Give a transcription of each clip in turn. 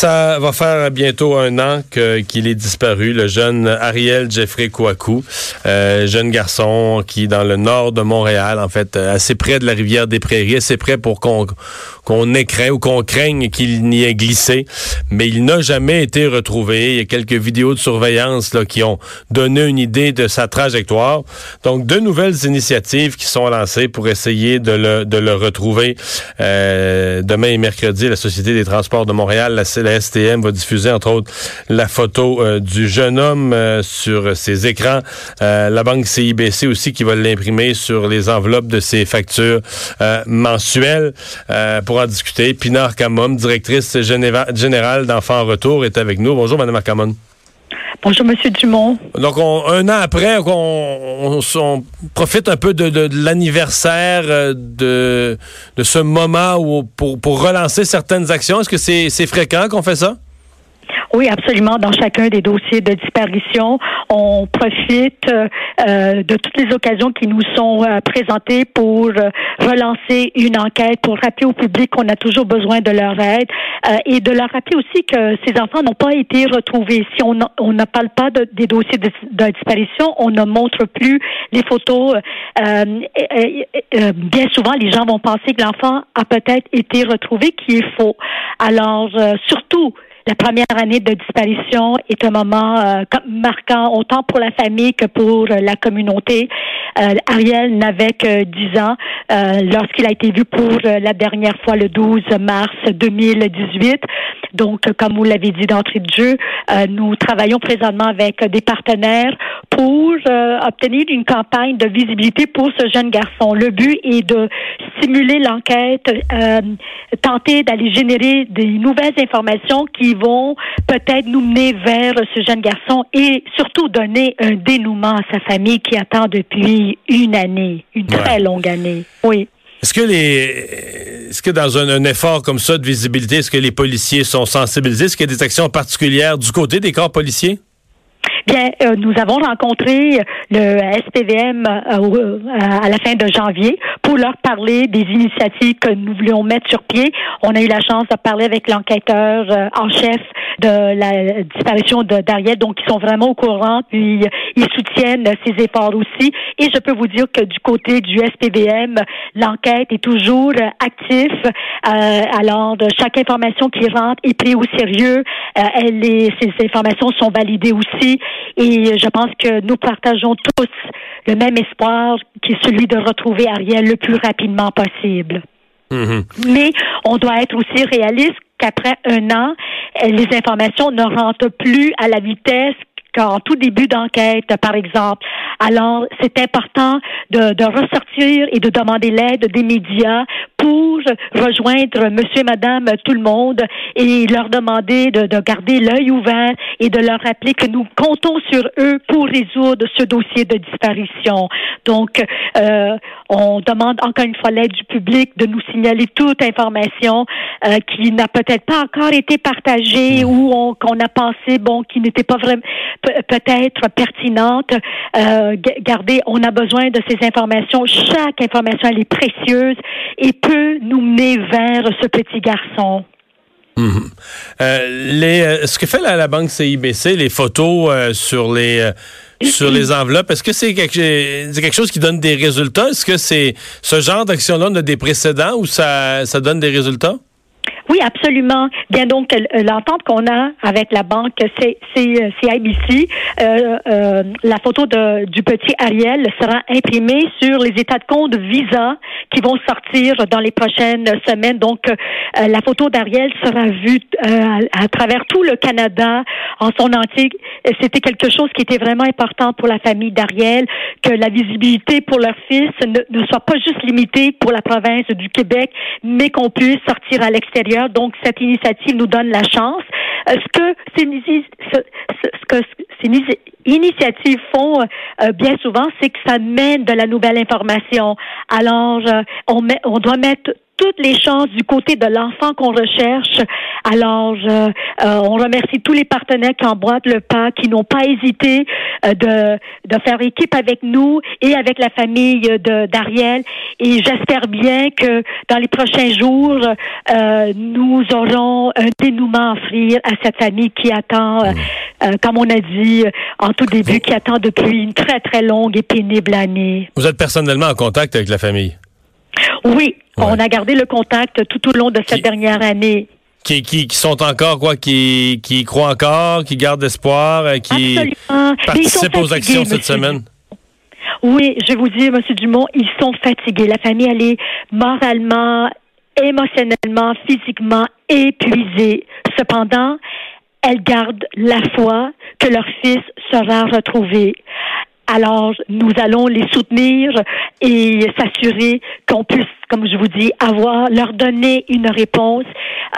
Ça va faire bientôt un an qu'il est disparu, le jeune Ariel Jeffrey Kouakou, euh, jeune garçon qui, dans le nord de Montréal, en fait, assez près de la rivière des Prairies, assez près pour qu'on qu'on écraint ou qu'on craigne qu'il n'y ait glissé, mais il n'a jamais été retrouvé. Il y a quelques vidéos de surveillance là, qui ont donné une idée de sa trajectoire. Donc, deux nouvelles initiatives qui sont lancées pour essayer de le, de le retrouver. Euh, demain et mercredi, la Société des transports de Montréal, la, la STM, va diffuser, entre autres, la photo euh, du jeune homme euh, sur ses écrans. la banque CIBC aussi qui va l'imprimer sur les enveloppes de ses factures mensuelles pour en discuter. Pinar Kamom, directrice générale d'Enfants en Retour, est avec nous. Bonjour, Mme Kamon. Bonjour, Monsieur Dumont. Donc, un an après, on, profite un peu de, l'anniversaire euh, de, ce moment pour relancer certaines actions. Est-ce que c'est fréquent qu'on fait ça? Oui, absolument. Dans chacun des dossiers de disparition, on profite euh, de toutes les occasions qui nous sont euh, présentées pour euh, relancer une enquête, pour rappeler au public qu'on a toujours besoin de leur aide et de leur rappeler aussi que ces enfants n'ont pas été retrouvés. Si on ne parle pas de, des dossiers de, disparition, on ne montre plus les photos. bien souvent, les gens vont penser que l'enfant a peut-être été retrouvé, qui est faux. Alors, surtout, la première année de disparition est un moment euh, marquant autant pour la famille que pour la communauté. Euh, Ariel n'avait que 10 ans euh, lorsqu'il a été vu pour la dernière fois le 12 mars 2018. Donc, comme vous l'avez dit d'entrée de jeu, nous travaillons présentement avec des partenaires pour obtenir une campagne de visibilité pour ce jeune garçon. Le but est de stimuler l'enquête, tenter d'aller générer des nouvelles informations qui vont peut-être nous mener vers ce jeune garçon et surtout donner un dénouement à sa famille qui attend depuis une année, une très longue année. Oui. Est-ce que les, est-ce que dans un, effort comme ça de visibilité, est-ce que les policiers sont sensibilisés? Est-ce qu'il y a des actions particulières du côté des corps policiers? Bien, euh, nous avons rencontré le SPVM euh, à la fin de janvier pour leur parler des initiatives que nous voulions mettre sur pied. On a eu la chance de parler avec l'enquêteur euh, en chef de la disparition d'Ariel, donc ils sont vraiment au courant, puis ils soutiennent ces efforts aussi. Et je peux vous dire que du côté du SPVM, l'enquête est toujours active. alors, de chaque information qui rentre est prise au sérieux. elle est, ces informations sont validées aussi. Et je pense que nous partageons tous le même espoir qui est celui de retrouver Ariel le plus rapidement possible. Mm-hmm. Mais on doit être aussi réaliste qu'après un an, les informations ne rentrent plus à la vitesse qu'en tout début d'enquête, par exemple. Alors, c'est important de, de ressortir et de demander l'aide des médias pour rejoindre monsieur, madame, tout le monde et leur demander de, de garder l'œil ouvert et de leur rappeler que nous comptons sur eux pour résoudre ce dossier de disparition. Donc, euh, on demande encore une fois l'aide du public de nous signaler toute information euh, qui n'a peut-être pas encore été partagée mmh. ou qu'on a pensé, bon, qui n'était pas vraiment peut-être pertinente. Euh, gardez, on a besoin de ces informations. Chaque information, elle est précieuse et peut nous mener vers ce petit garçon. Mhm. Euh, les, ce que fait la, banque CIBC, les photos sur les sur les enveloppes, est-ce que c'est quelque, chose qui donne des résultats? Est-ce que c'est ce genre d'action-là a des précédents ou ça, ça donne des résultats? Oui, absolument. Bien donc l'entente qu'on a avec la banque CIBC, euh, euh, la photo de, du petit Ariel sera imprimée sur les états de compte Visa qui vont sortir dans les prochaines semaines. Donc euh, la photo d'Ariel sera vue euh, à, travers tout le Canada en son entier. C'était quelque chose qui était vraiment important pour la famille d'Ariel, que la visibilité pour leur fils ne soit pas juste limitée pour la province du Québec, mais qu'on puisse sortir à l'extérieur donc, cette initiative nous donne la chance. Euh, ce que ces, initiatives font euh, bien souvent, c'est que ça mène de la nouvelle information. Alors, euh, on, met, on doit mettre toutes les chances du côté de l'enfant qu'on recherche. Alors, euh, on remercie tous les partenaires qui emboîtent le pas, qui n'ont pas hésité euh, de, de faire équipe avec nous et avec la famille de d'Ariel. Et j'espère bien que dans les prochains jours, euh, nous aurons un dénouement à offrir à cette famille qui attend, mmh. comme on a dit en tout début, qui attend depuis une très, très longue et pénible année. Vous êtes personnellement en contact avec la famille? Oui, on a gardé le contact tout au long de cette dernière année. Qui, qui, sont encore quoi, qui, qui croient encore, qui gardent espoir, euh, qui participent aux actions cette semaine? Oui, je vais vous dire, M. Dumont, ils sont fatigués. La famille, elle est moralement, émotionnellement, physiquement épuisée. Cependant, elle garde la foi que leur fils sera retrouvé. Alors, nous allons les soutenir et s'assurer qu'on puisse, comme je vous dis, avoir, leur donner une réponse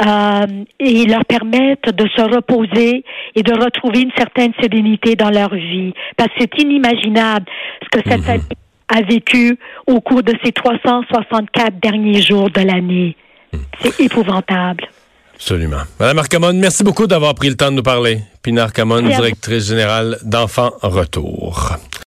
euh, et leur permettre de se reposer et de retrouver une certaine sérénité dans leur vie. Parce que c'est inimaginable ce que cette mhm. famille a vécu au cours de ces 364 derniers jours de l'année. Mhm. C'est épouvantable. Absolument. Madame Arcamone, merci beaucoup d'avoir pris le temps de nous parler. Pinar Arcamone, directrice générale d'Enfants Retour.